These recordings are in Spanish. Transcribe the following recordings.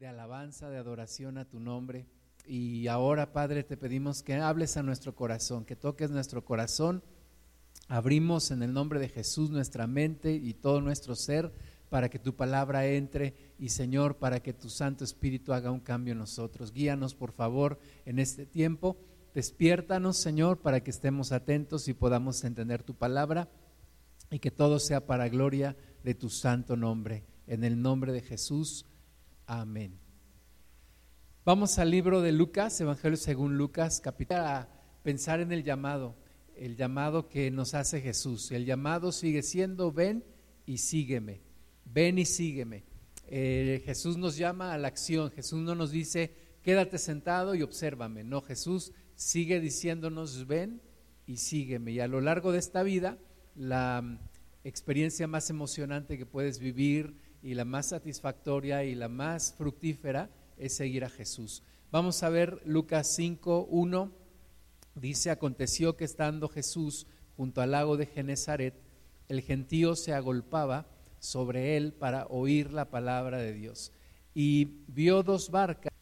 de alabanza, de adoración a tu nombre. Y ahora, Padre, te pedimos que hables a nuestro corazón, que toques nuestro corazón. Abrimos en el nombre de Jesús nuestra mente y todo nuestro ser para que tu palabra entre y Señor, para que tu Santo Espíritu haga un cambio en nosotros. Guíanos, por favor, en este tiempo. Despiértanos, Señor, para que estemos atentos y podamos entender tu palabra y que todo sea para gloria de tu santo nombre. En el nombre de Jesús. Amén. Vamos al libro de Lucas, Evangelio según Lucas, capítulo, a pensar en el llamado, el llamado que nos hace Jesús. El llamado sigue siendo, ven y sígueme, ven y sígueme. Eh, Jesús nos llama a la acción, Jesús no nos dice, quédate sentado y obsérvame. No, Jesús sigue diciéndonos, ven y sígueme. Y a lo largo de esta vida, la mm, experiencia más emocionante que puedes vivir, y la más satisfactoria y la más fructífera es seguir a Jesús. Vamos a ver Lucas 5, 1. Dice, aconteció que estando Jesús junto al lago de Genezaret, el gentío se agolpaba sobre él para oír la palabra de Dios. Y vio dos barcas.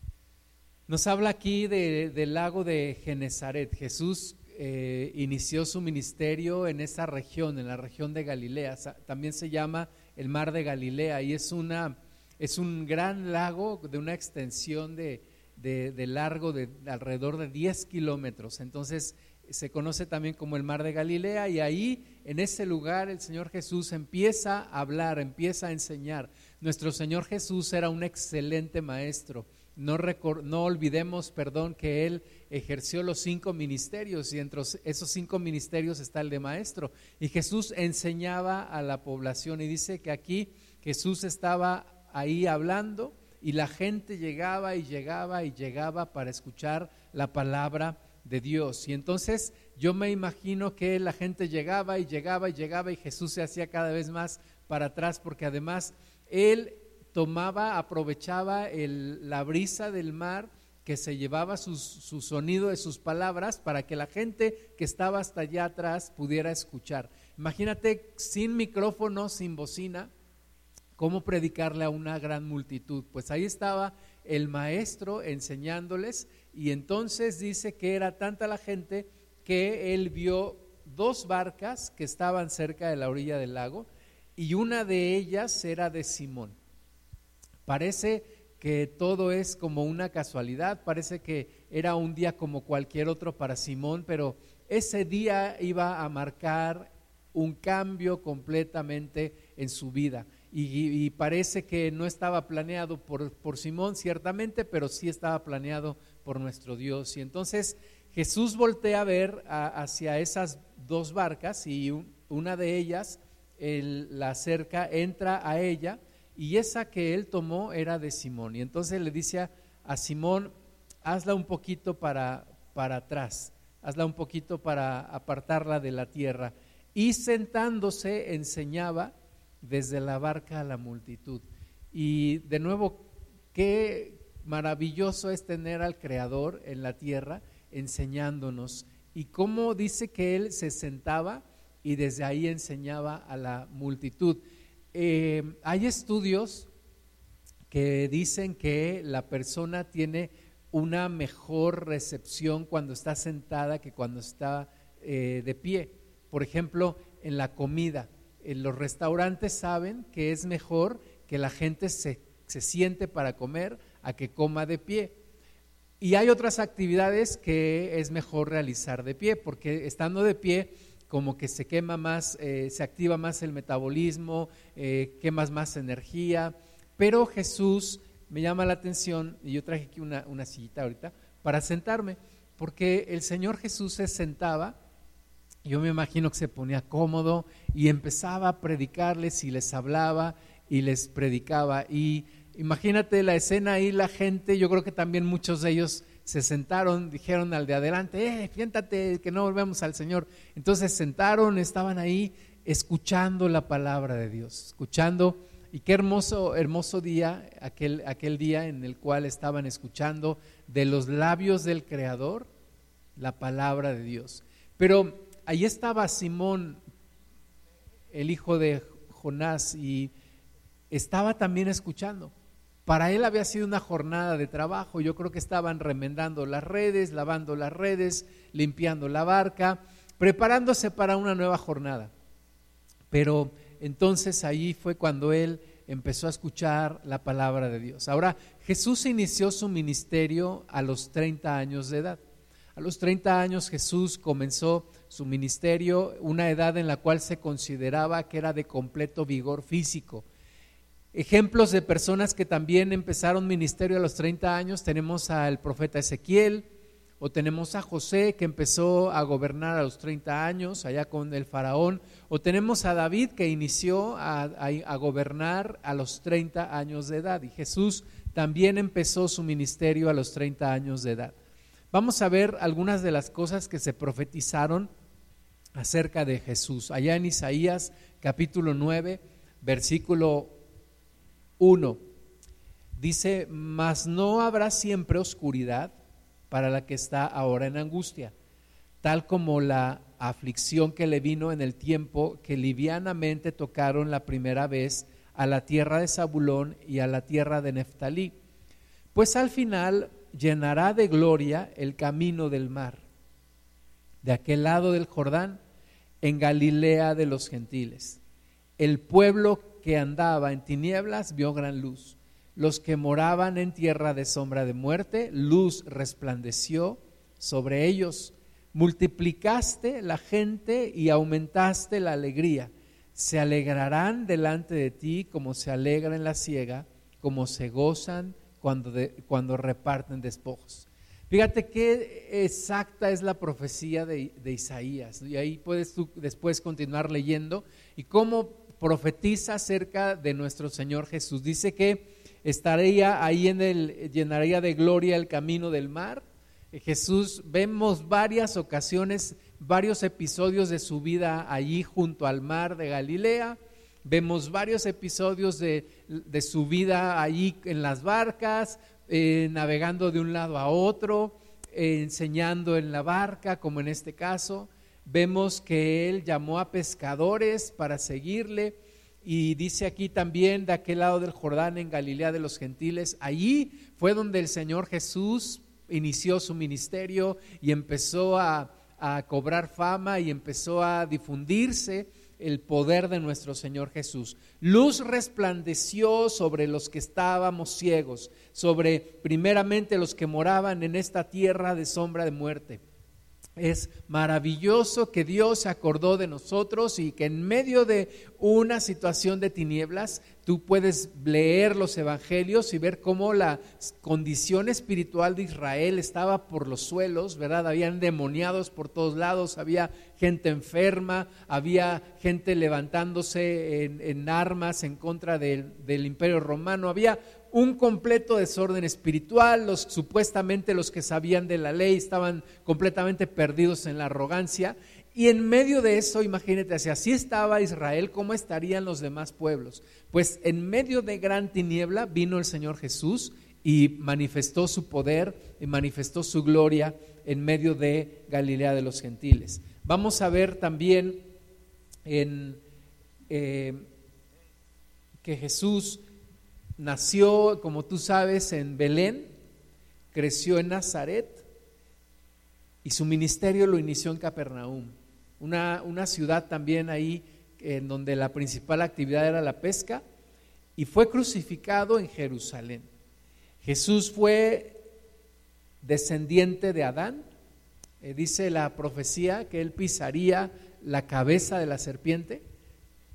Nos habla aquí del lago de Genezaret. Jesús eh, inició su ministerio en esa región, en la región de Galilea. También se llama el mar de Galilea y es, una, es un gran lago de una extensión de, de, largo de alrededor de 10 kilómetros. Entonces se conoce también como el mar de Galilea y ahí en ese lugar el Señor Jesús empieza a hablar, empieza a enseñar. Nuestro Señor Jesús era un excelente maestro. No, no, olvidemos, perdón, que Él ejerció los cinco ministerios y entre esos cinco ministerios está el de maestro. Y Jesús enseñaba a la población y dice que aquí Jesús estaba ahí hablando y la gente llegaba y llegaba y llegaba para escuchar la palabra de Dios. Y entonces yo me imagino que la gente llegaba y llegaba y llegaba y Jesús se hacía cada vez más para atrás porque además Él tomaba, aprovechaba la brisa del mar que se llevaba su sonido de sus palabras para que la gente que estaba hasta allá atrás pudiera escuchar. Imagínate sin micrófono, sin bocina, cómo predicarle a una gran multitud. Pues ahí estaba el maestro enseñándoles y entonces dice que era tanta la gente que él vio dos barcas que estaban cerca de la orilla del lago y una de ellas era de Simón. Parece que todo es como una casualidad, parece que era un día como cualquier otro para Simón, pero ese día iba a marcar un cambio completamente en su vida. Y, parece que no estaba planeado por, por, Simón, ciertamente, pero sí estaba planeado por nuestro Dios. Y entonces Jesús voltea a ver hacia esas dos barcas y una de ellas, la acerca, entra a ella y esa que él tomó era de Simón. Y entonces le dice a, Simón, hazla un poquito para, para atrás, hazla un poquito para apartarla de la tierra. Y sentándose enseñaba desde la barca a la multitud. Y de nuevo, qué maravilloso es tener al Creador en la tierra enseñándonos. Y cómo dice que Él se sentaba y desde ahí enseñaba a la multitud. Eh, hay estudios que dicen que la persona tiene una mejor recepción cuando está sentada que cuando está eh, de pie. Por ejemplo, en la comida. En los restaurantes saben que es mejor que la gente se, se siente para comer a que coma de pie. Y hay otras actividades que es mejor realizar de pie, porque estando de pie como que se quema más, eh, se activa más el metabolismo, eh, quemas más energía. Pero Jesús me llama la atención, y yo traje aquí una, una sillita ahorita, para sentarme, porque el Señor Jesús se sentaba, yo me imagino que se ponía cómodo y empezaba a predicarles y les hablaba y les predicaba. Y imagínate la escena ahí, la gente, yo creo que también muchos de ellos se sentaron, dijeron al de adelante, eh, siéntate, que no volvemos al Señor. Entonces sentaron, estaban ahí escuchando la palabra de Dios, escuchando, y qué hermoso, hermoso día, aquel, aquel día en el cual estaban escuchando de los labios del Creador la palabra de Dios. Pero ahí estaba Simón, el hijo de Jonás, y estaba también escuchando para él había sido una jornada de trabajo. Yo creo que estaban remendando las redes, lavando las redes, limpiando la barca, preparándose para una nueva jornada. Pero entonces ahí fue cuando él empezó a escuchar la palabra de Dios. Ahora, Jesús inició su ministerio a los 30 años de edad. A los 30 años Jesús comenzó su ministerio, una edad en la cual se consideraba que era de completo vigor físico. Ejemplos de personas que también empezaron ministerio a los 30 años, tenemos al profeta Ezequiel, o tenemos a José que empezó a gobernar a los 30 años allá con el faraón, o tenemos a David que inició a, gobernar a los 30 años de edad, y Jesús también empezó su ministerio a los 30 años de edad. Vamos a ver algunas de las cosas que se profetizaron acerca de Jesús. Allá en Isaías capítulo 9, versículo 1, dice, mas no habrá siempre oscuridad para la que está ahora en angustia, tal como la aflicción que le vino en el tiempo que livianamente tocaron la primera vez a la tierra de Zabulón y a la tierra de Neftalí. Pues al final llenará de gloria el camino del mar, de aquel lado del Jordán, en Galilea de los gentiles. El pueblo que andaba en tinieblas vio gran luz. Los que moraban en tierra de sombra de muerte, luz resplandeció sobre ellos. Multiplicaste la gente y aumentaste la alegría. Se alegrarán delante de ti como se alegra en la ciega, como se gozan cuando, cuando reparten despojos. Fíjate qué exacta es la profecía de, de, Isaías. Y ahí puedes tú después continuar leyendo. Y cómo profetiza acerca de nuestro Señor Jesús. Dice que estaría ahí en el, llenaría de gloria el camino del mar. Jesús, vemos varias ocasiones, varios episodios de su vida allí junto al mar de Galilea. Vemos varios episodios de, su vida allí en las barcas, eh, navegando de un lado a otro, eh, enseñando en la barca, como en este caso. Vemos que él llamó a pescadores para seguirle y dice aquí también de aquel lado del Jordán en Galilea de los gentiles, allí fue donde el Señor Jesús inició su ministerio y empezó a, a cobrar fama y empezó a difundirse el poder de nuestro Señor Jesús. Luz resplandeció sobre los que estábamos ciegos, sobre primeramente los que moraban en esta tierra de sombra de muerte es maravilloso que Dios se acordó de nosotros y que en medio de una situación de tinieblas tú puedes leer los evangelios y ver cómo la condición espiritual de Israel estaba por los suelos, ¿verdad? Habían demoniados por todos lados, había gente enferma, había gente levantándose en, armas en contra del, del imperio romano, había un completo desorden espiritual, los supuestamente los que sabían de la ley estaban completamente perdidos en la arrogancia y en medio de eso, imagínate, si así estaba Israel, ¿cómo estarían los demás pueblos? Pues en medio de gran tiniebla vino el Señor Jesús y manifestó su poder y manifestó su gloria en medio de Galilea de los gentiles. Vamos a ver también en, eh, que Jesús nació, como tú sabes, en Belén, creció en Nazaret y su ministerio lo inició en Capernaum, una, una ciudad también ahí en donde la principal actividad era la pesca, y fue crucificado en Jerusalén. Jesús fue descendiente de Adán, eh, dice la profecía que él pisaría la cabeza de la serpiente,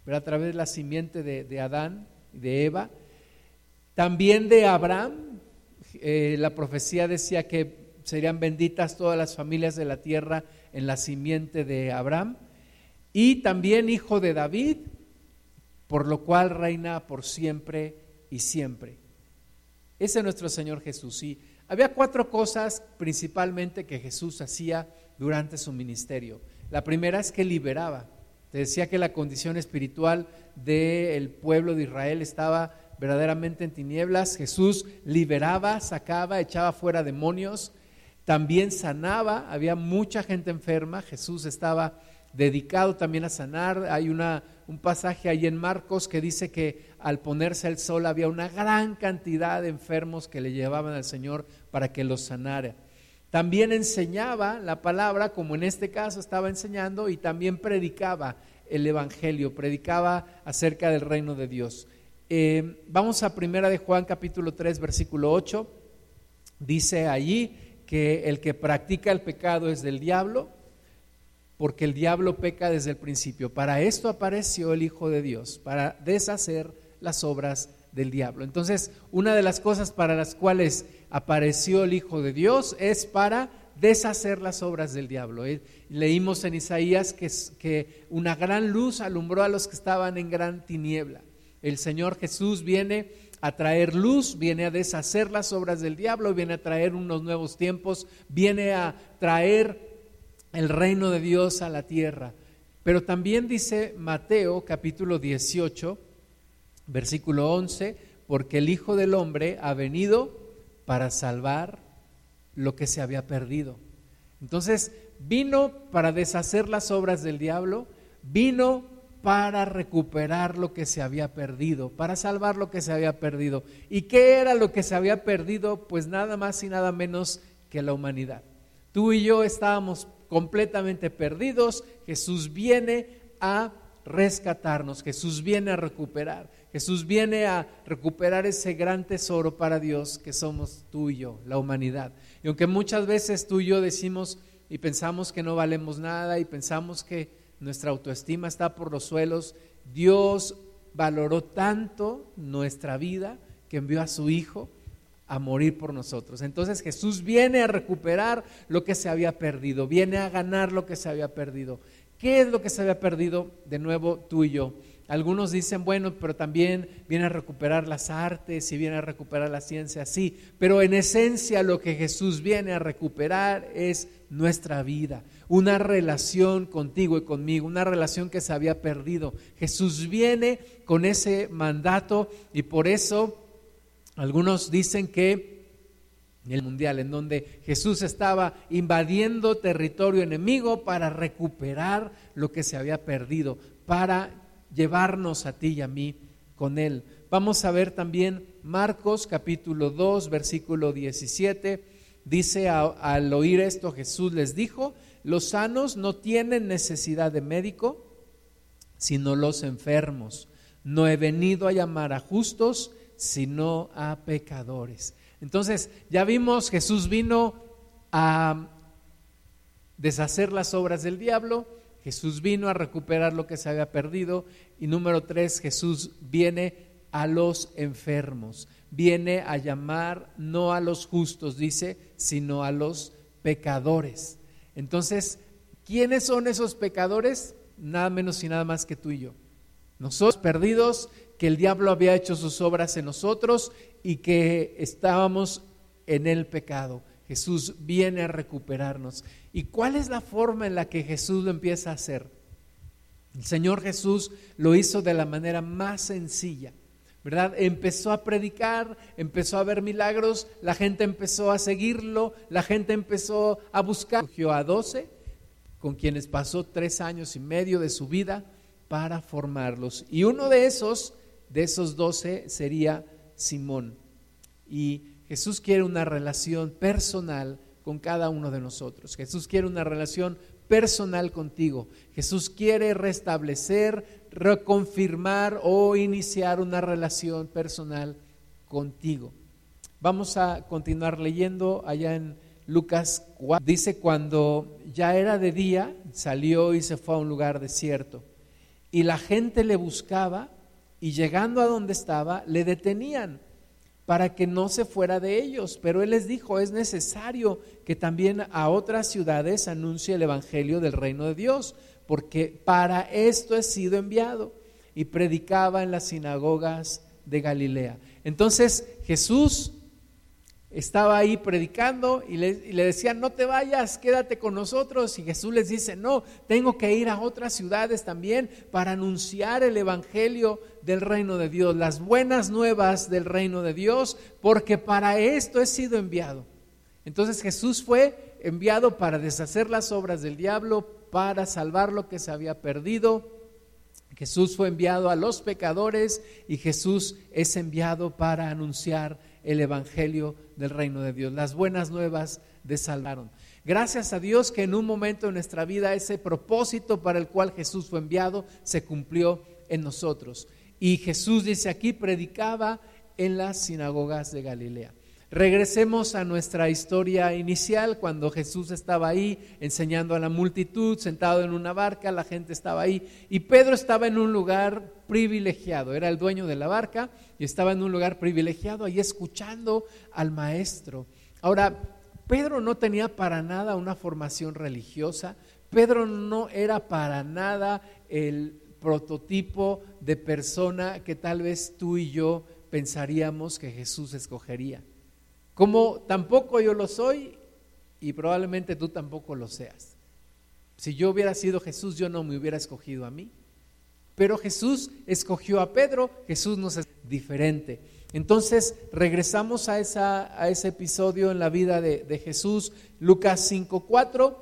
pero a través de la simiente de, de Adán y de Eva, también de Abraham, eh, la profecía decía que serían benditas todas las familias de la tierra en la simiente de Abraham. Y también hijo de David, por lo cual reina por siempre y siempre. Ese es nuestro Señor Jesús. Y había cuatro cosas principalmente que Jesús hacía durante su ministerio. La primera es que liberaba. Decía que la condición espiritual del pueblo de Israel estaba verdaderamente en tinieblas. Jesús liberaba, sacaba, echaba fuera demonios, también sanaba, había mucha gente enferma, Jesús estaba dedicado también a sanar. Hay una, un pasaje ahí en Marcos que dice que al ponerse el sol había una gran cantidad de enfermos que le llevaban al Señor para que los sanara. También enseñaba la palabra, como en este caso estaba enseñando, y también predicaba el Evangelio, predicaba acerca del reino de Dios. Eh, vamos a primera de Juan capítulo 3 versículo 8. Dice allí que el que practica el pecado es del diablo, porque el diablo peca desde el principio. Para esto apareció el Hijo de Dios, para deshacer las obras del diablo. Entonces, una de las cosas para las cuales apareció el Hijo de Dios es para deshacer las obras del diablo. Eh, leímos en Isaías que, que una gran luz alumbró a los que estaban en gran tiniebla. El Señor Jesús viene a traer luz, viene a deshacer las obras del diablo, viene a traer unos nuevos tiempos, viene a traer el reino de Dios a la tierra. Pero también dice Mateo capítulo 18, versículo 11, porque el Hijo del Hombre ha venido para salvar lo que se había perdido. Entonces, vino para deshacer las obras del diablo, vino para recuperar lo que se había perdido, para salvar lo que se había perdido. ¿Y qué era lo que se había perdido? Pues nada más y nada menos que la humanidad. Tú y yo estábamos completamente perdidos, Jesús viene a rescatarnos, Jesús viene a recuperar, Jesús viene a recuperar ese gran tesoro para Dios que somos tú y yo, la humanidad. Y aunque muchas veces tú y yo decimos y pensamos que no valemos nada y pensamos que nuestra autoestima está por los suelos, Dios valoró tanto nuestra vida que envió a su Hijo a morir por nosotros. Entonces Jesús viene a recuperar lo que se había perdido, viene a ganar lo que se había perdido. ¿Qué es lo que se había perdido? De nuevo tú y yo. Algunos dicen, bueno, pero también viene a recuperar las artes y viene a recuperar la ciencia, sí, pero en esencia lo que Jesús viene a recuperar es nuestra vida, una relación contigo y conmigo, una relación que se había perdido. Jesús viene con ese mandato y por eso algunos dicen que el mundial, en donde Jesús estaba invadiendo territorio enemigo para recuperar lo que se había perdido, para llevarnos a ti y a mí con él. Vamos a ver también Marcos capítulo 2, versículo 17. Dice, al oír esto Jesús les dijo, los sanos no tienen necesidad de médico, sino los enfermos. No he venido a llamar a justos, sino a pecadores. Entonces, ya vimos, Jesús vino a deshacer las obras del diablo, Jesús vino a recuperar lo que se había perdido y número tres, Jesús viene a los enfermos, viene a llamar no a los justos, dice, sino a los pecadores. Entonces, ¿quiénes son esos pecadores? Nada menos y nada más que tú y yo. Nosotros perdidos que el diablo había hecho sus obras en nosotros y que estábamos en el pecado. Jesús viene a recuperarnos. ¿Y cuál es la forma en la que Jesús lo empieza a hacer? El Señor Jesús lo hizo de la manera más sencilla, ¿verdad? Empezó a predicar, empezó a ver milagros, la gente empezó a seguirlo, la gente empezó a buscar. Cogió a doce, con quienes pasó tres años y medio de su vida para formarlos. Y uno de esos de esos doce sería Simón. Y Jesús quiere una relación personal con cada uno de nosotros. Jesús quiere una relación personal contigo. Jesús quiere restablecer, reconfirmar o iniciar una relación personal contigo. Vamos a continuar leyendo allá en Lucas 4. Dice, cuando ya era de día, salió y se fue a un lugar desierto. Y la gente le buscaba y llegando a donde estaba, le detenían para que no se fuera de ellos. Pero él les dijo, es necesario que también a otras ciudades anuncie el Evangelio del reino de Dios, porque para esto he sido enviado. Y predicaba en las sinagogas de Galilea. Entonces Jesús estaba ahí predicando y le, decían, no te vayas, quédate con nosotros. Y Jesús les dice, no, tengo que ir a otras ciudades también para anunciar el Evangelio del reino de Dios, las buenas nuevas del reino de Dios, porque para esto he sido enviado. Entonces Jesús fue enviado para deshacer las obras del diablo, para salvar lo que se había perdido Jesús fue enviado a los pecadores y Jesús es enviado para anunciar el Evangelio del reino de Dios, las buenas nuevas de salvaron. Gracias a Dios que en un momento de nuestra vida ese propósito para el cual Jesús fue enviado se cumplió en nosotros. Y Jesús dice aquí, predicaba en las sinagogas de Galilea. Regresemos a nuestra historia inicial, cuando Jesús estaba ahí enseñando a la multitud, sentado en una barca, la gente estaba ahí y Pedro estaba en un lugar privilegiado, era el dueño de la barca y estaba en un lugar privilegiado ahí escuchando al maestro. Ahora, Pedro no tenía para nada una formación religiosa, Pedro no era para nada el prototipo de persona que tal vez tú y yo pensaríamos que Jesús escogería. Como tampoco yo lo soy y probablemente tú tampoco lo seas. Si yo hubiera sido Jesús, yo no me hubiera escogido a mí. Pero Jesús escogió a Pedro, Jesús nos es diferente. Entonces regresamos a, ese episodio en la vida de, de Jesús, Lucas 5.4.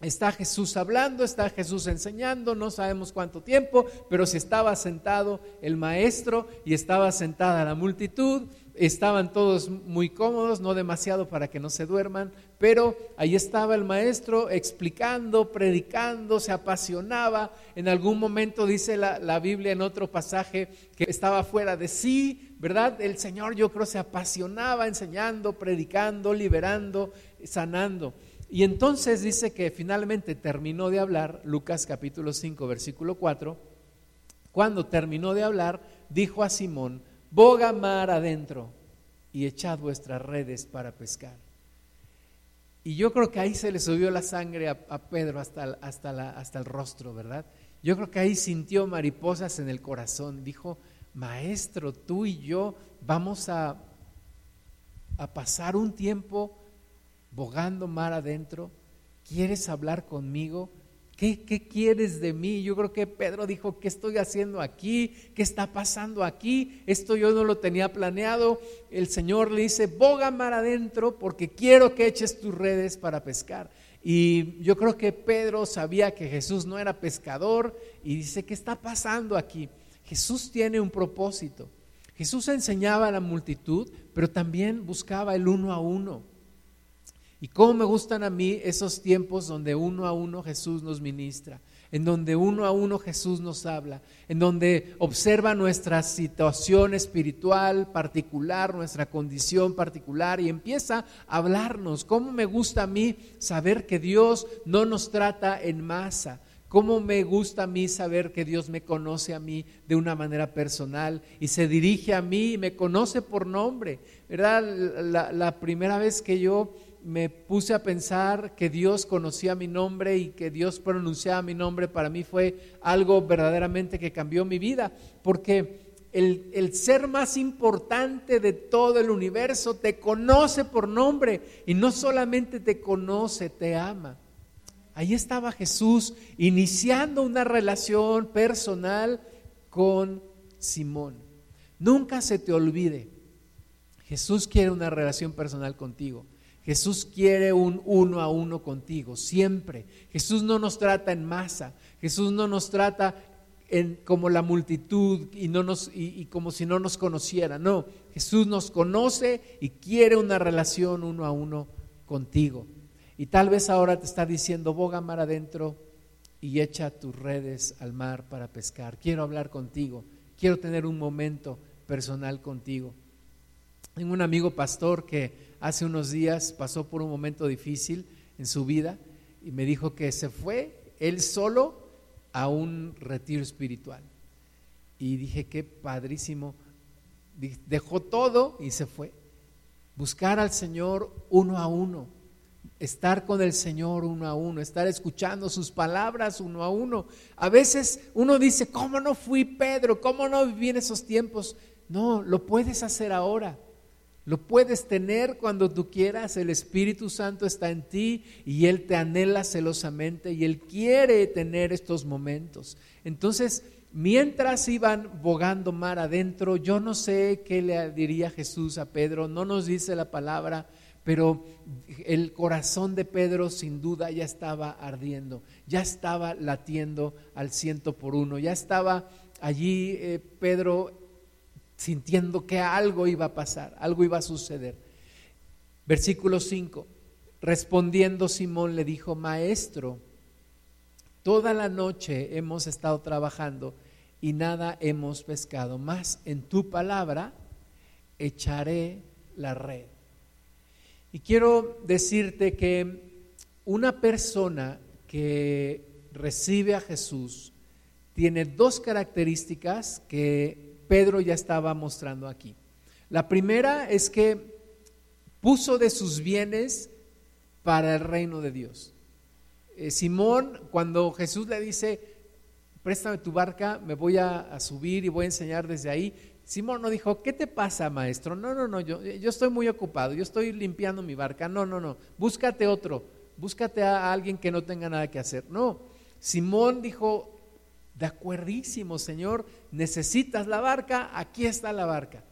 Está Jesús hablando, está Jesús enseñando, no sabemos cuánto tiempo, pero si estaba sentado el maestro y estaba sentada la multitud, estaban todos muy cómodos, no demasiado para que no se duerman, pero ahí estaba el maestro explicando, predicando, se apasionaba. En algún momento dice la, la, Biblia en otro pasaje que estaba fuera de sí, ¿verdad? El Señor yo creo se apasionaba enseñando, predicando, liberando, sanando. Y entonces dice que finalmente terminó de hablar, Lucas capítulo 5, versículo 4, cuando terminó de hablar, dijo a Simón, boga mar adentro y echad vuestras redes para pescar. Y yo creo que ahí se le subió la sangre a, Pedro hasta, hasta, hasta el rostro, ¿verdad? Yo creo que ahí sintió mariposas en el corazón. Dijo, maestro, tú y yo vamos a, a pasar un tiempo bogando mar adentro. ¿Quieres hablar conmigo? ¿Qué, quieres de mí? Yo creo que Pedro dijo, ¿qué estoy haciendo aquí? ¿Qué está pasando aquí? Esto yo no lo tenía planeado. El Señor le dice, boga mar adentro porque quiero que eches tus redes para pescar. Y yo creo que Pedro sabía que Jesús no era pescador y dice, ¿qué está pasando aquí? Jesús tiene un propósito. Jesús enseñaba a la multitud, pero también buscaba el uno a uno. Y cómo me gustan a mí esos tiempos donde uno a uno Jesús nos ministra, en donde uno a uno Jesús nos habla, en donde observa nuestra situación espiritual particular, nuestra condición particular y empieza a hablarnos. Cómo me gusta a mí saber que Dios no nos trata en masa. Cómo me gusta a mí saber que Dios me conoce a mí de una manera personal y se dirige a mí y me conoce por nombre. ¿Verdad? La, la primera vez que yo me puse a pensar que Dios conocía mi nombre y que Dios pronunciaba mi nombre, para mí fue algo verdaderamente que cambió mi vida, porque el, el, ser más importante de todo el universo te conoce por nombre y no solamente te conoce, te ama. Ahí estaba Jesús iniciando una relación personal con Simón. Nunca se te olvide, Jesús quiere una relación personal contigo. Jesús quiere un uno a uno contigo, siempre. Jesús no nos trata en masa, Jesús no nos trata como la multitud y, no nos, y, como si no nos conociera. No, Jesús nos conoce y quiere una relación uno a uno contigo. Y tal vez ahora te está diciendo, boga mar adentro y echa tus redes al mar para pescar. Quiero hablar contigo, quiero tener un momento personal contigo. Tengo un amigo pastor que hace unos días pasó por un momento difícil en su vida y me dijo que se fue él solo a un retiro espiritual. Y dije, qué padrísimo. Dejó todo y se fue. Buscar al Señor uno a uno. Estar con el Señor uno a uno, estar escuchando sus palabras uno a uno. A veces uno dice, ¿cómo no fui Pedro? ¿Cómo no viví en esos tiempos? No, lo puedes hacer ahora. Lo puedes tener cuando tú quieras, el Espíritu Santo está en ti y Él te anhela celosamente y Él quiere tener estos momentos. Entonces, mientras iban bogando mar adentro, yo no sé qué le diría Jesús a Pedro, no nos dice la palabra, pero el corazón de Pedro sin duda ya estaba ardiendo, ya estaba latiendo al ciento por uno, ya estaba allí eh, Pedro sintiendo que algo iba a pasar, algo iba a suceder. Versículo 5, respondiendo Simón le dijo, maestro, toda la noche hemos estado trabajando y nada hemos pescado, más en tu palabra echaré la red. Y quiero decirte que una persona que recibe a Jesús tiene dos características que Pedro ya estaba mostrando aquí. La primera es que puso de sus bienes para el reino de Dios. Eh, Simón, cuando Jesús le dice, préstame tu barca, me voy a, subir y voy a enseñar desde ahí, Simón no dijo, ¿qué te pasa, maestro? No, no, no, yo, yo estoy muy ocupado, yo estoy limpiando mi barca. No, no, no, búscate otro, búscate a alguien que no tenga nada que hacer. No, Simón dijo, de acuerdísimo, Señor, necesitas la barca, aquí está la barca.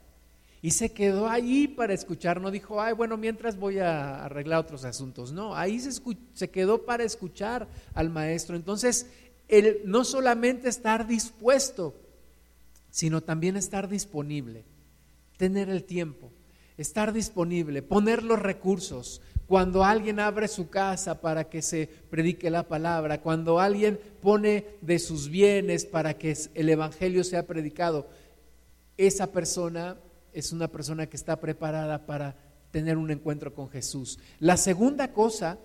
Y se quedó ahí para escuchar, no dijo, ay, bueno, mientras voy a arreglar otros asuntos. No, ahí se, se quedó para escuchar al maestro. Entonces, el no solamente estar dispuesto, sino también estar disponible, tener el tiempo, estar disponible, poner los recursos. Cuando alguien abre su casa para que se predique la palabra, cuando alguien pone de sus bienes para que el Evangelio sea predicado, esa persona es una persona que está preparada para tener un encuentro con Jesús. La segunda cosa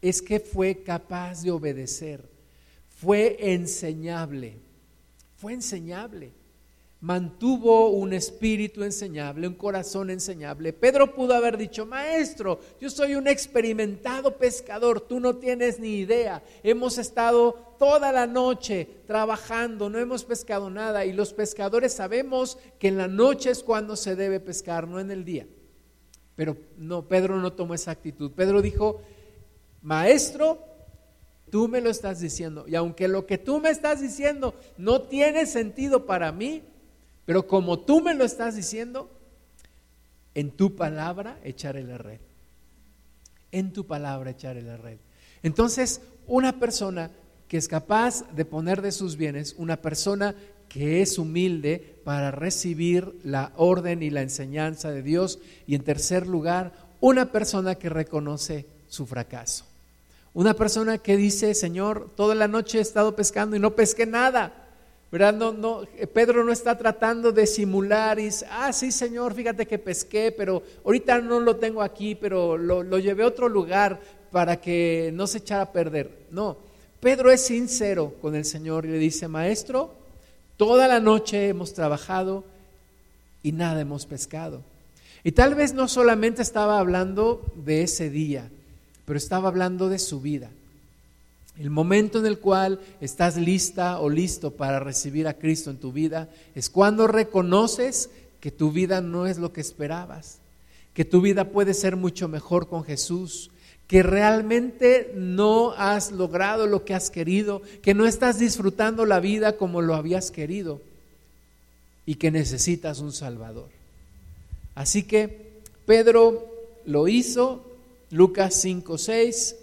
es que fue capaz de obedecer, fue enseñable, fue enseñable mantuvo un espíritu enseñable, un corazón enseñable. Pedro pudo haber dicho, maestro, yo soy un experimentado pescador, tú no tienes ni idea. Hemos estado toda la noche trabajando, no hemos pescado nada y los pescadores sabemos que en la noche es cuando se debe pescar, no en el día. Pero no, Pedro no tomó esa actitud. Pedro dijo, maestro, tú me lo estás diciendo. Y aunque lo que tú me estás diciendo no tiene sentido para mí, pero como tú me lo estás diciendo, en tu palabra echaré la red. En tu palabra echaré la red. Entonces, una persona que es capaz de poner de sus bienes, una persona que es humilde para recibir la orden y la enseñanza de Dios. Y en tercer lugar, una persona que reconoce su fracaso. Una persona que dice, Señor, toda la noche he estado pescando y no pesqué nada. ¿Verdad? No, no, Pedro no está tratando de simular y dice, ah, sí, Señor, fíjate que pesqué, pero ahorita no lo tengo aquí, pero lo, lo llevé a otro lugar para que no se echara a perder. No, Pedro es sincero con el Señor y le dice, Maestro, toda la noche hemos trabajado y nada hemos pescado. Y tal vez no solamente estaba hablando de ese día, pero estaba hablando de su vida. El momento en el cual estás lista o listo para recibir a Cristo en tu vida es cuando reconoces que tu vida no es lo que esperabas, que tu vida puede ser mucho mejor con Jesús, que realmente no has logrado lo que has querido, que no estás disfrutando la vida como lo habías querido y que necesitas un Salvador. Así que Pedro lo hizo, Lucas 5, 6,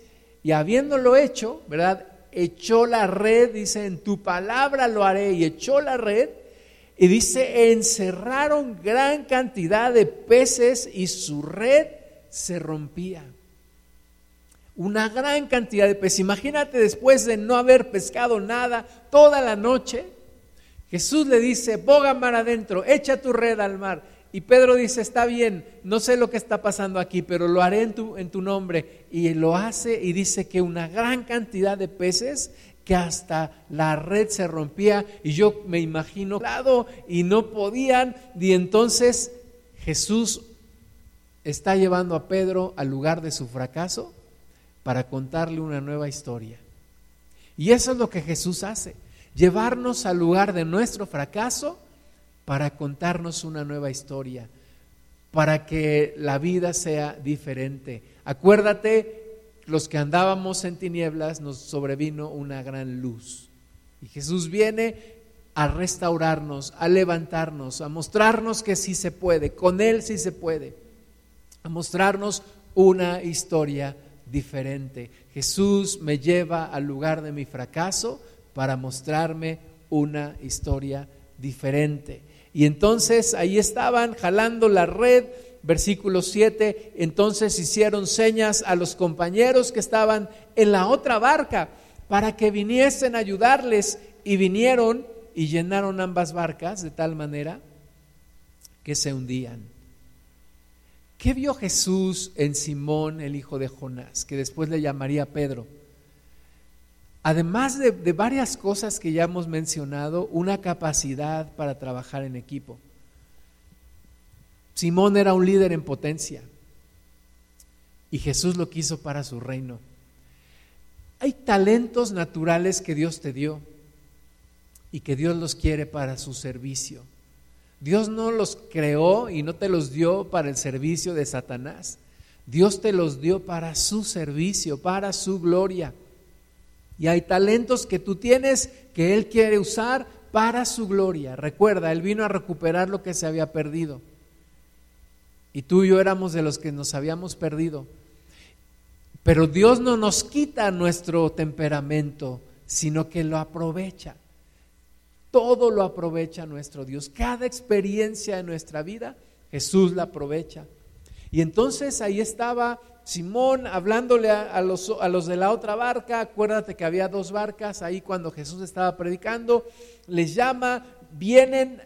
y habiéndolo hecho, ¿verdad? Echó la red, dice, en tu palabra lo haré, y echó la red, y dice, encerraron gran cantidad de peces y su red se rompía. Una gran cantidad de peces. Imagínate después de no haber pescado nada toda la noche, Jesús le dice, boga mar adentro, echa tu red al mar. Y Pedro dice, está bien, no sé lo que está pasando aquí, pero lo haré en tu, en tu nombre. Y lo hace y dice que una gran cantidad de peces que hasta la red se rompía y yo me imagino lado y no podían y entonces Jesús está llevando a Pedro al lugar de su fracaso para contarle una nueva historia. Y eso es lo que Jesús hace, llevarnos al lugar de nuestro fracaso para contarnos una nueva historia, para que la vida sea diferente. Acuérdate, los que andábamos en tinieblas nos sobrevino una gran luz. Y Jesús viene a restaurarnos, a levantarnos, a mostrarnos que sí se puede, con Él sí se puede, a mostrarnos una historia diferente. Jesús me lleva al lugar de mi fracaso para mostrarme una historia diferente. Y entonces ahí estaban jalando la red, versículo 7, entonces hicieron señas a los compañeros que estaban en la otra barca para que viniesen a ayudarles y vinieron y llenaron ambas barcas de tal manera que se hundían. ¿Qué vio Jesús en Simón, el hijo de Jonás, que después le llamaría Pedro? Además de, varias cosas que ya hemos mencionado, una capacidad para trabajar en equipo. Simón era un líder en potencia y Jesús lo quiso para su reino. Hay talentos naturales que Dios te dio y que Dios los quiere para su servicio. Dios no los creó y no te los dio para el servicio de Satanás. Dios te los dio para su servicio, para su gloria. Y hay talentos que tú tienes que Él quiere usar para su gloria. Recuerda, Él vino a recuperar lo que se había perdido. Y tú y yo éramos de los que nos habíamos perdido. Pero Dios no nos quita nuestro temperamento, sino que lo aprovecha. Todo lo aprovecha nuestro Dios. Cada experiencia en nuestra vida, Jesús la aprovecha. Y entonces ahí estaba Simón hablándole a, los, a, los, de la otra barca. Acuérdate que había dos barcas ahí cuando Jesús estaba predicando. Les llama, vienen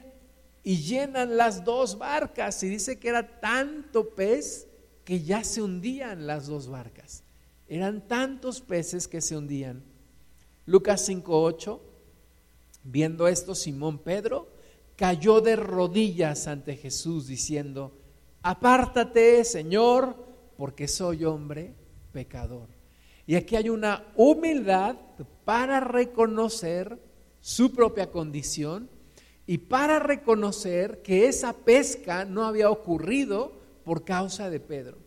y llenan las dos barcas. Y dice que era tanto pez que ya se hundían las dos barcas. Eran tantos peces que se hundían. Lucas 5.8 Viendo esto, Simón Pedro cayó de rodillas ante Jesús diciendo, apártate, Señor, porque soy hombre pecador. Y aquí hay una humildad para reconocer su propia condición y para reconocer que esa pesca no había ocurrido por causa de Pedro.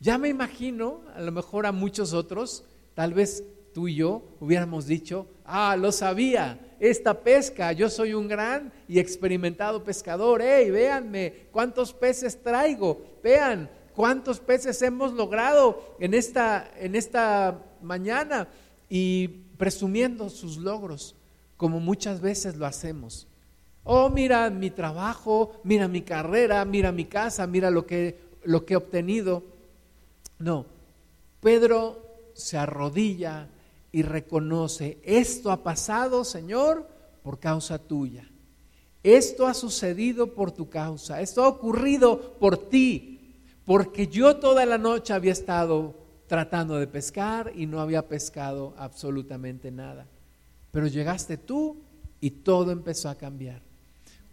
Ya me imagino, a lo mejor a muchos otros, tal vez tú y yo hubiéramos dicho, ah, lo sabía, esta pesca, yo soy un gran y experimentado pescador, hey, véanme cuántos peces traigo, vean cuántos peces hemos logrado en esta, en esta mañana y presumiendo sus logros, como muchas veces lo hacemos. Oh, mira mi trabajo, mira mi carrera, mira mi casa, mira lo que, lo que he obtenido. No, Pedro se arrodilla y reconoce, esto ha pasado, Señor, por causa tuya. Esto ha sucedido por tu causa. Esto ha ocurrido por ti. Porque yo toda la noche había estado tratando de pescar y no había pescado absolutamente nada. Pero llegaste tú y todo empezó a cambiar.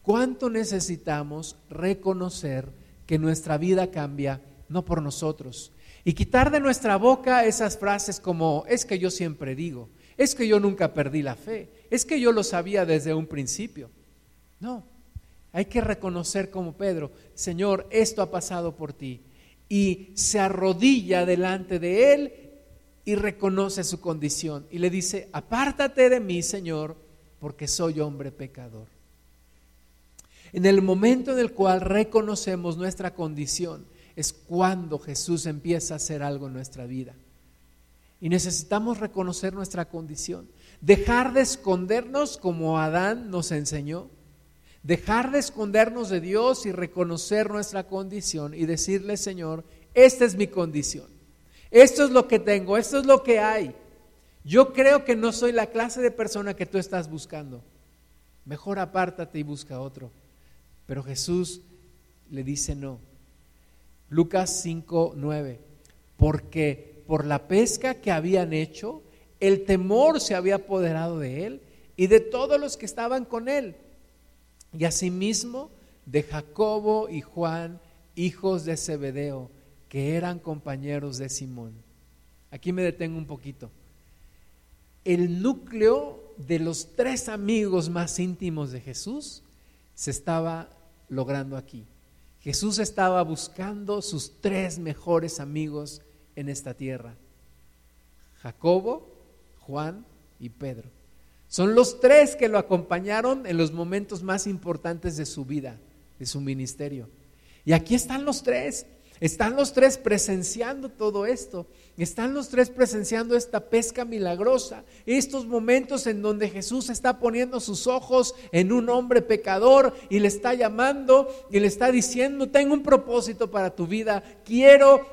¿Cuánto necesitamos reconocer que nuestra vida cambia no por nosotros, y quitar de nuestra boca esas frases como, es que yo siempre digo, es que yo nunca perdí la fe, es que yo lo sabía desde un principio. No, hay que reconocer como Pedro, Señor, esto ha pasado por ti. Y se arrodilla delante de él y reconoce su condición. Y le dice, apártate de mí, Señor, porque soy hombre pecador. En el momento en el cual reconocemos nuestra condición, es cuando Jesús empieza a hacer algo en nuestra vida. Y necesitamos reconocer nuestra condición. Dejar de escondernos como Adán nos enseñó. Dejar de escondernos de Dios y reconocer nuestra condición y decirle, Señor, esta es mi condición. Esto es lo que tengo, esto es lo que hay. Yo creo que no soy la clase de persona que tú estás buscando. Mejor apártate y busca otro. Pero Jesús le dice no. Lucas 5, 9. Porque por la pesca que habían hecho, el temor se había apoderado de él y de todos los que estaban con él. Y asimismo de Jacobo y Juan, hijos de Zebedeo, que eran compañeros de Simón. Aquí me detengo un poquito. El núcleo de los tres amigos más íntimos de Jesús se estaba logrando aquí. Jesús estaba buscando sus tres mejores amigos en esta tierra. Jacobo, Juan y Pedro. Son los tres que lo acompañaron en los momentos más importantes de su vida, de su ministerio. Y aquí están los tres. Están los tres presenciando todo esto. Están los tres presenciando esta pesca milagrosa. Estos momentos en donde Jesús está poniendo sus ojos en un hombre pecador y le está llamando y le está diciendo, tengo un propósito para tu vida. Quiero,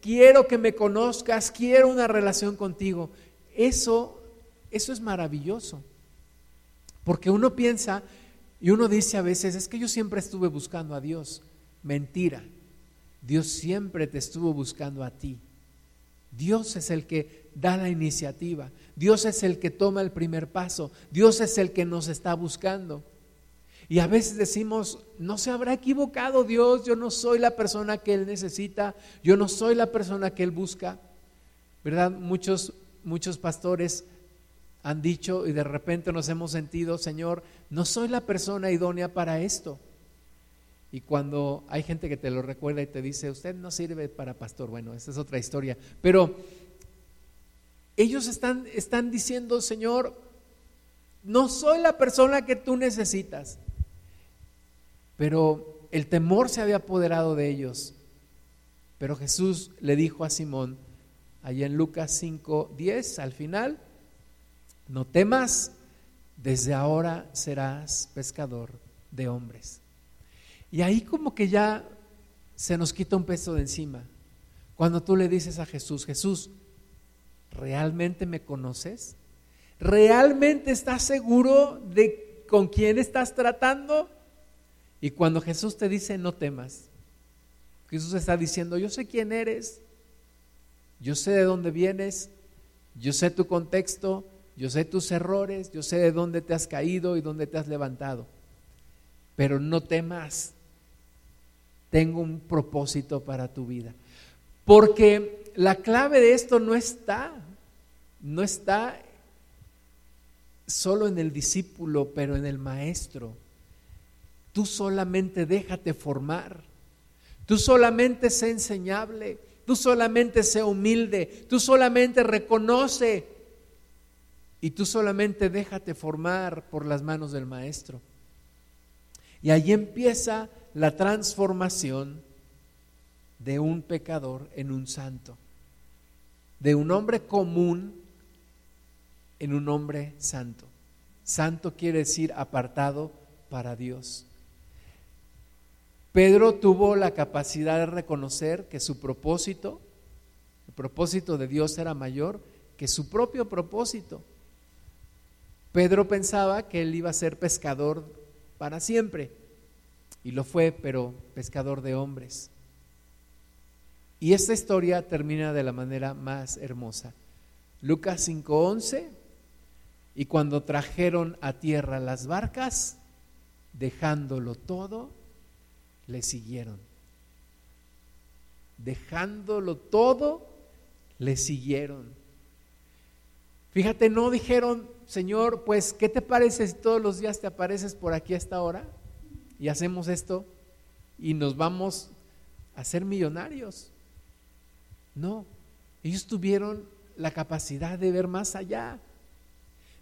quiero que me conozcas. Quiero una relación contigo. Eso, eso es maravilloso. Porque uno piensa y uno dice a veces, es que yo siempre estuve buscando a Dios. Mentira. Dios siempre te estuvo buscando a ti. Dios es el que da la iniciativa. Dios es el que toma el primer paso. Dios es el que nos está buscando. Y a veces decimos, no se habrá equivocado Dios, yo no soy la persona que Él necesita, yo no soy la persona que Él busca. ¿Verdad? Muchos, muchos pastores han dicho y de repente nos hemos sentido, Señor, no soy la persona idónea para esto. Y cuando hay gente que te lo recuerda y te dice, usted no sirve para pastor, bueno, esa es otra historia. Pero ellos están, están diciendo, Señor, no soy la persona que tú necesitas. Pero el temor se había apoderado de ellos. Pero Jesús le dijo a Simón, allá en Lucas 5, 10, al final, no temas, desde ahora serás pescador de hombres. Y ahí como que ya se nos quita un peso de encima. Cuando tú le dices a Jesús, Jesús, ¿realmente me conoces? ¿Realmente estás seguro de con quién estás tratando? Y cuando Jesús te dice, no temas, Jesús está diciendo, yo sé quién eres, yo sé de dónde vienes, yo sé tu contexto, yo sé tus errores, yo sé de dónde te has caído y dónde te has levantado, pero no temas, tengo un propósito para tu vida. Porque la clave de esto no está, no está solo en el discípulo, pero en el maestro. Tú solamente déjate formar. Tú solamente sé enseñable. Tú solamente sé humilde. Tú solamente reconoce. Y tú solamente déjate formar por las manos del maestro. Y ahí empieza la transformación de un pecador en un santo, de un hombre común en un hombre santo. Santo quiere decir apartado para Dios. Pedro tuvo la capacidad de reconocer que su propósito, el propósito de Dios era mayor que su propio propósito. Pedro pensaba que él iba a ser pescador para siempre. Y lo fue, pero pescador de hombres. Y esta historia termina de la manera más hermosa. Lucas 5:11, y cuando trajeron a tierra las barcas, dejándolo todo, le siguieron. Dejándolo todo, le siguieron. Fíjate, no dijeron, Señor, pues, ¿qué te parece si todos los días te apareces por aquí a esta hora? Y hacemos esto y nos vamos a ser millonarios. No, ellos tuvieron la capacidad de ver más allá,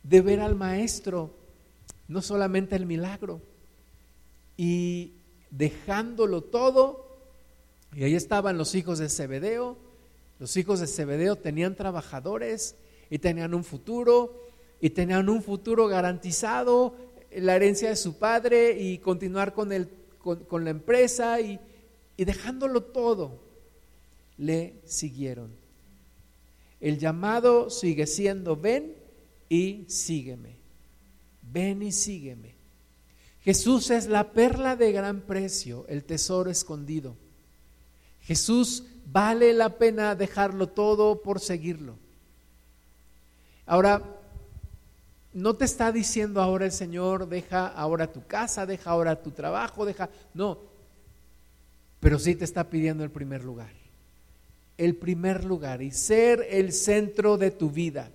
de ver al maestro, no solamente el milagro. Y dejándolo todo, y ahí estaban los hijos de Zebedeo, los hijos de Zebedeo tenían trabajadores y tenían un futuro, y tenían un futuro garantizado la herencia de su padre y continuar con, el, con, la empresa y, y dejándolo todo, le siguieron. El llamado sigue siendo, ven y sígueme. Ven y sígueme. Jesús es la perla de gran precio, el tesoro escondido. Jesús vale la pena dejarlo todo por seguirlo. Ahora, no te está diciendo ahora el Señor, deja ahora tu casa, deja ahora tu trabajo, deja... No, pero sí te está pidiendo el primer lugar. El primer lugar y ser el centro de tu vida.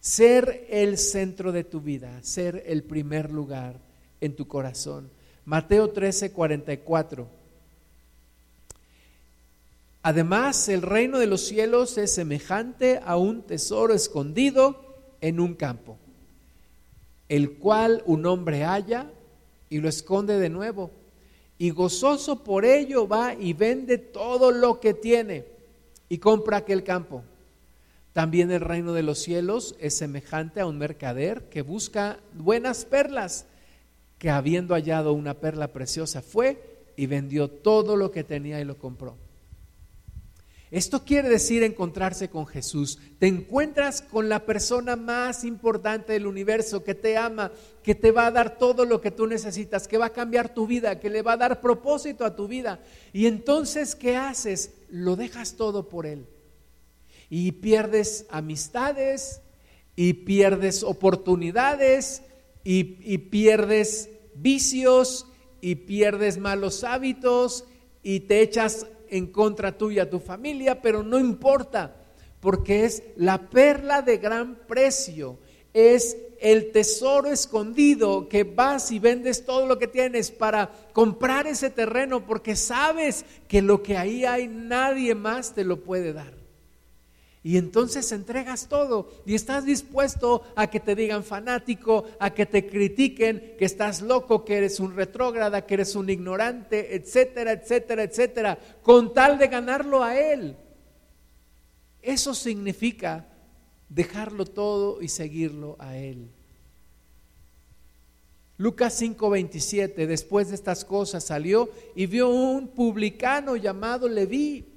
Ser el centro de tu vida, ser el primer lugar en tu corazón. Mateo 13, 44. Además, el reino de los cielos es semejante a un tesoro escondido en un campo el cual un hombre halla y lo esconde de nuevo. Y gozoso por ello va y vende todo lo que tiene y compra aquel campo. También el reino de los cielos es semejante a un mercader que busca buenas perlas, que habiendo hallado una perla preciosa fue y vendió todo lo que tenía y lo compró. Esto quiere decir encontrarse con Jesús. Te encuentras con la persona más importante del universo que te ama, que te va a dar todo lo que tú necesitas, que va a cambiar tu vida, que le va a dar propósito a tu vida. Y entonces, ¿qué haces? Lo dejas todo por Él. Y pierdes amistades, y pierdes oportunidades, y, pierdes vicios, y pierdes malos hábitos, y te echas en contra tuya, tu familia, pero no importa, porque es la perla de gran precio, es el tesoro escondido que vas y vendes todo lo que tienes para comprar ese terreno, porque sabes que lo que ahí hay nadie más te lo puede dar. Y entonces entregas todo y estás dispuesto a que te digan fanático, a que te critiquen, que estás loco, que eres un retrógrada, que eres un ignorante, etcétera, etcétera, etcétera, con tal de ganarlo a Él. Eso significa dejarlo todo y seguirlo a Él. Lucas 5:27, después de estas cosas salió y vio un publicano llamado Leví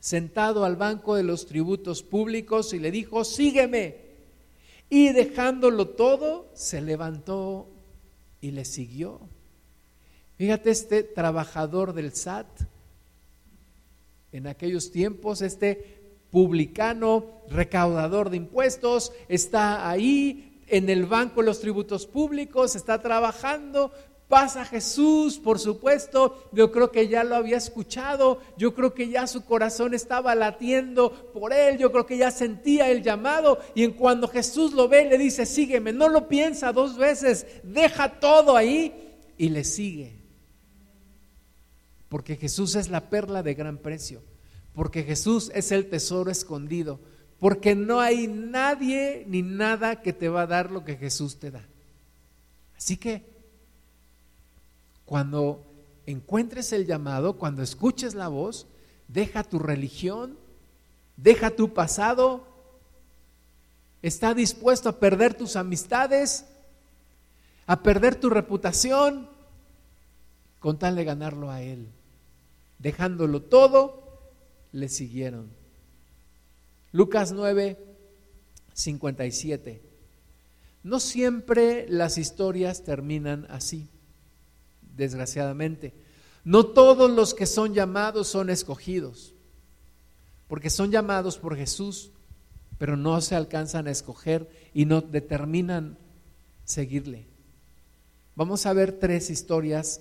sentado al banco de los tributos públicos y le dijo, sígueme. Y dejándolo todo, se levantó y le siguió. Fíjate este trabajador del SAT, en aquellos tiempos, este publicano, recaudador de impuestos, está ahí en el banco de los tributos públicos, está trabajando, Pasa Jesús, por supuesto, yo creo que ya lo había escuchado, yo creo que ya su corazón estaba latiendo por él, yo creo que ya sentía el llamado y en cuando Jesús lo ve le dice, sígueme, no lo piensa dos veces, deja todo ahí y le sigue. Porque Jesús es la perla de gran precio, porque Jesús es el tesoro escondido, porque no hay nadie ni nada que te va a dar lo que Jesús te da. Así que cuando encuentres el llamado, cuando escuches la voz, deja tu religión, deja tu pasado, está dispuesto a perder tus amistades, a perder tu reputación, con tal de ganarlo a Él. Dejándolo todo, le siguieron. Lucas 9, 57. No siempre las historias terminan así desgraciadamente. No todos los que son llamados son escogidos, porque son llamados por Jesús, pero no se alcanzan a escoger y no determinan seguirle. Vamos a ver tres historias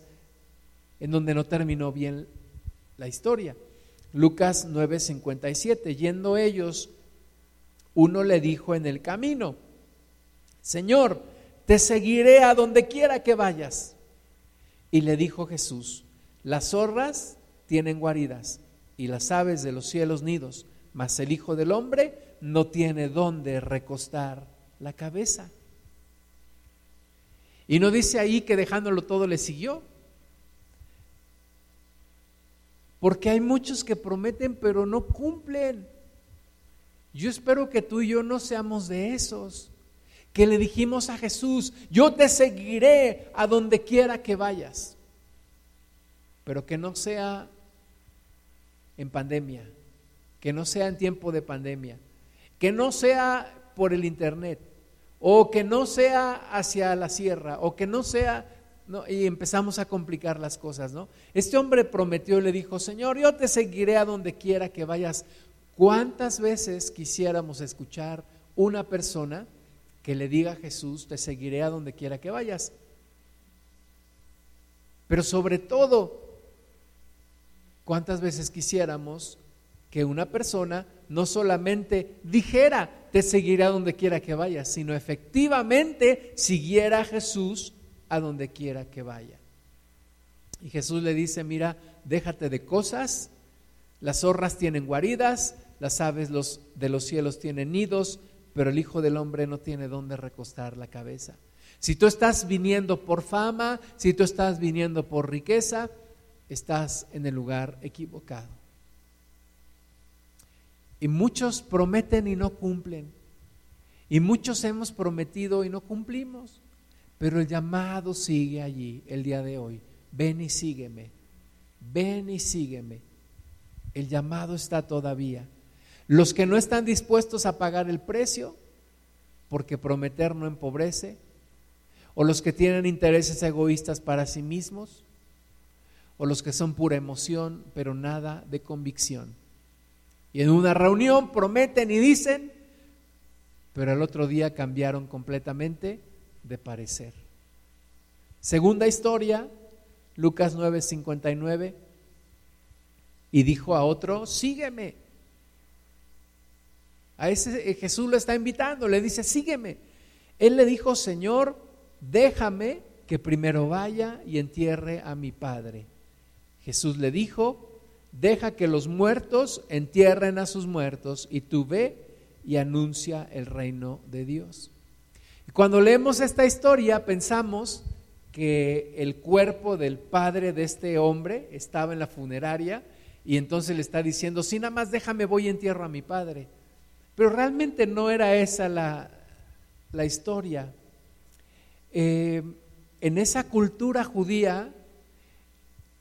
en donde no terminó bien la historia. Lucas 9:57, yendo ellos, uno le dijo en el camino, Señor, te seguiré a donde quiera que vayas. Y le dijo Jesús, las zorras tienen guaridas y las aves de los cielos nidos, mas el Hijo del Hombre no tiene dónde recostar la cabeza. Y no dice ahí que dejándolo todo le siguió. Porque hay muchos que prometen pero no cumplen. Yo espero que tú y yo no seamos de esos que le dijimos a Jesús, yo te seguiré a donde quiera que vayas, pero que no sea en pandemia, que no sea en tiempo de pandemia, que no sea por el internet, o que no sea hacia la sierra, o que no sea, y empezamos a complicar las cosas, ¿no? Este hombre prometió y le dijo, Señor, yo te seguiré a donde quiera que vayas. ¿Cuántas veces quisiéramos escuchar una persona que le diga a Jesús, te seguiré a donde quiera que vayas. Pero sobre todo, ¿cuántas veces quisiéramos que una persona no solamente dijera, te seguiré a donde quiera que vayas, sino efectivamente siguiera a Jesús a donde quiera que vaya? Y Jesús le dice, mira, déjate de cosas, las zorras tienen guaridas, las aves los, de los cielos tienen nidos, pero el Hijo del Hombre no tiene dónde recostar la cabeza. Si tú estás viniendo por fama, si tú estás viniendo por riqueza, estás en el lugar equivocado. Y muchos prometen y no cumplen. Y muchos hemos prometido y no cumplimos. Pero el llamado sigue allí el día de hoy. Ven y sígueme. Ven y sígueme. El llamado está todavía. Los que no están dispuestos a pagar el precio, porque prometer no empobrece, o los que tienen intereses egoístas para sí mismos, o los que son pura emoción, pero nada de convicción. Y en una reunión prometen y dicen, pero el otro día cambiaron completamente de parecer. Segunda historia, Lucas 9:59, y dijo a otro, sígueme. A ese Jesús lo está invitando, le dice, sígueme. Él le dijo, Señor, déjame que primero vaya y entierre a mi padre. Jesús le dijo, deja que los muertos entierren a sus muertos y tú ve y anuncia el reino de Dios. Y cuando leemos esta historia pensamos que el cuerpo del padre de este hombre estaba en la funeraria y entonces le está diciendo, si nada más déjame voy y entierro a mi padre. Pero realmente no era esa la, la historia. Eh, en esa cultura judía,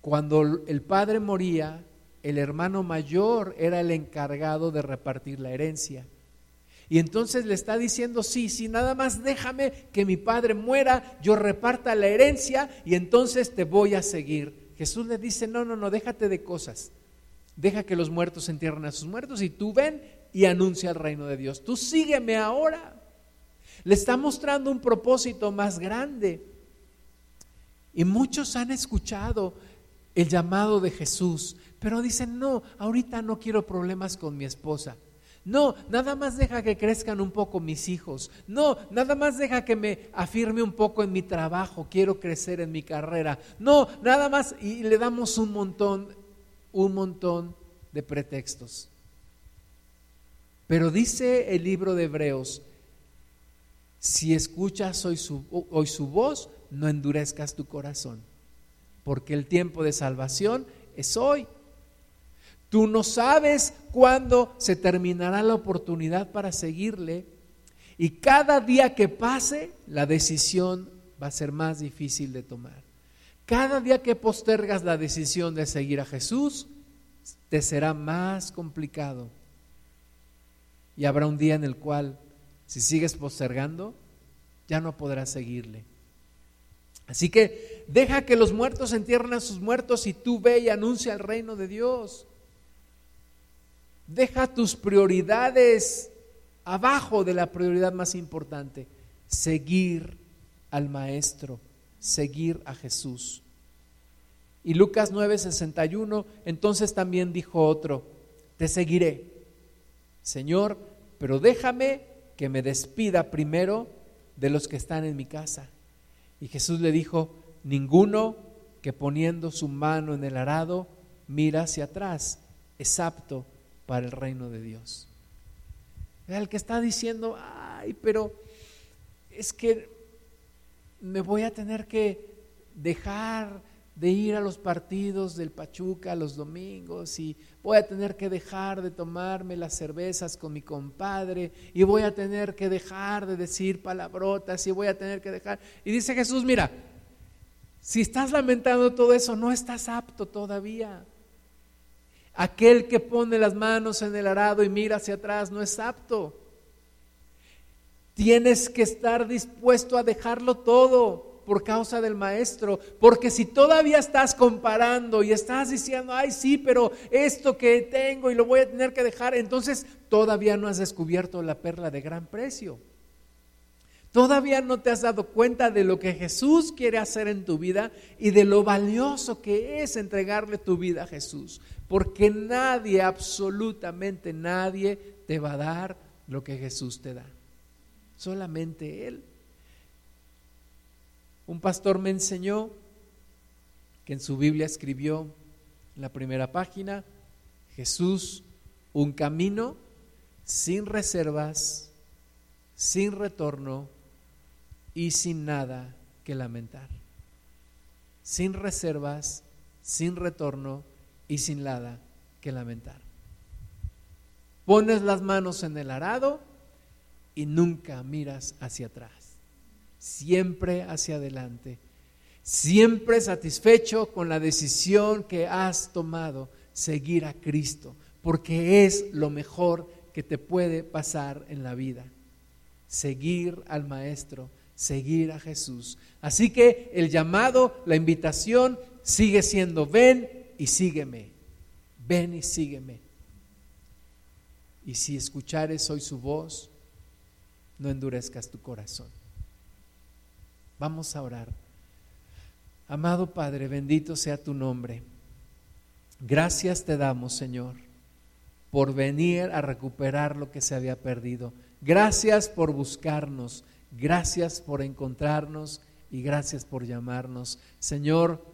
cuando el padre moría, el hermano mayor era el encargado de repartir la herencia. Y entonces le está diciendo, sí, sí, nada más déjame que mi padre muera, yo reparta la herencia y entonces te voy a seguir. Jesús le dice, no, no, no, déjate de cosas. Deja que los muertos entierren a sus muertos y tú ven y anuncia el reino de Dios. Tú sígueme ahora. Le está mostrando un propósito más grande. Y muchos han escuchado el llamado de Jesús, pero dicen, no, ahorita no quiero problemas con mi esposa. No, nada más deja que crezcan un poco mis hijos. No, nada más deja que me afirme un poco en mi trabajo. Quiero crecer en mi carrera. No, nada más. Y le damos un montón, un montón de pretextos. Pero dice el libro de Hebreos, si escuchas hoy su, hoy su voz, no endurezcas tu corazón, porque el tiempo de salvación es hoy. Tú no sabes cuándo se terminará la oportunidad para seguirle y cada día que pase la decisión va a ser más difícil de tomar. Cada día que postergas la decisión de seguir a Jesús, te será más complicado. Y habrá un día en el cual, si sigues postergando, ya no podrás seguirle. Así que deja que los muertos entierren a sus muertos y tú ve y anuncia el reino de Dios. Deja tus prioridades abajo de la prioridad más importante, seguir al Maestro, seguir a Jesús. Y Lucas 9:61, entonces también dijo otro, te seguiré, Señor, pero déjame que me despida primero de los que están en mi casa. Y Jesús le dijo, ninguno que poniendo su mano en el arado mira hacia atrás es apto para el reino de Dios. El que está diciendo, ay, pero es que me voy a tener que dejar de ir a los partidos del Pachuca los domingos y voy a tener que dejar de tomarme las cervezas con mi compadre y voy a tener que dejar de decir palabrotas y voy a tener que dejar. Y dice Jesús, mira, si estás lamentando todo eso, no estás apto todavía. Aquel que pone las manos en el arado y mira hacia atrás no es apto. Tienes que estar dispuesto a dejarlo todo por causa del maestro, porque si todavía estás comparando y estás diciendo, ay sí, pero esto que tengo y lo voy a tener que dejar, entonces todavía no has descubierto la perla de gran precio. Todavía no te has dado cuenta de lo que Jesús quiere hacer en tu vida y de lo valioso que es entregarle tu vida a Jesús porque nadie, absolutamente nadie, te va a dar lo que Jesús te da. Solamente Él. Un pastor me enseñó que en su Biblia escribió en la primera página, Jesús, un camino sin reservas, sin retorno y sin nada que lamentar. Sin reservas, sin retorno y sin nada que lamentar. Pones las manos en el arado y nunca miras hacia atrás. Siempre hacia adelante. Siempre satisfecho con la decisión que has tomado, seguir a Cristo, porque es lo mejor que te puede pasar en la vida. Seguir al Maestro, seguir a Jesús. Así que el llamado, la invitación sigue siendo ven y sígueme. Ven y sígueme. Y si escuchares hoy su voz, no endurezcas tu corazón. Vamos a orar. Amado Padre, bendito sea tu nombre. Gracias te damos, Señor, por venir a recuperar lo que se había perdido. Gracias por buscarnos, gracias por encontrarnos y gracias por llamarnos. Señor,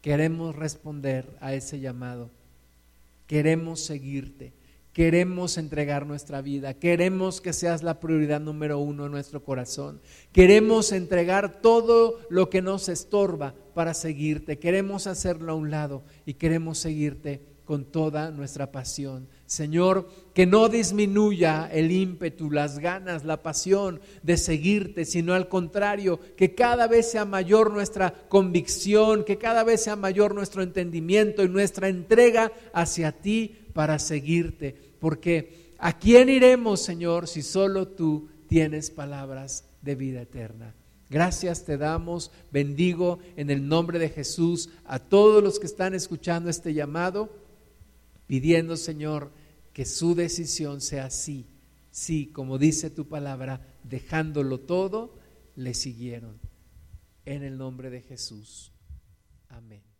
queremos responder a ese llamado. Queremos seguirte. Queremos entregar nuestra vida, queremos que seas la prioridad número uno en nuestro corazón, queremos entregar todo lo que nos estorba para seguirte, queremos hacerlo a un lado y queremos seguirte con toda nuestra pasión. Señor, que no disminuya el ímpetu, las ganas, la pasión de seguirte, sino al contrario, que cada vez sea mayor nuestra convicción, que cada vez sea mayor nuestro entendimiento y nuestra entrega hacia ti para seguirte. Porque ¿a quién iremos, Señor, si solo tú tienes palabras de vida eterna? Gracias te damos, bendigo en el nombre de Jesús a todos los que están escuchando este llamado, pidiendo, Señor, que su decisión sea sí, sí, como dice tu palabra, dejándolo todo, le siguieron. En el nombre de Jesús. Amén.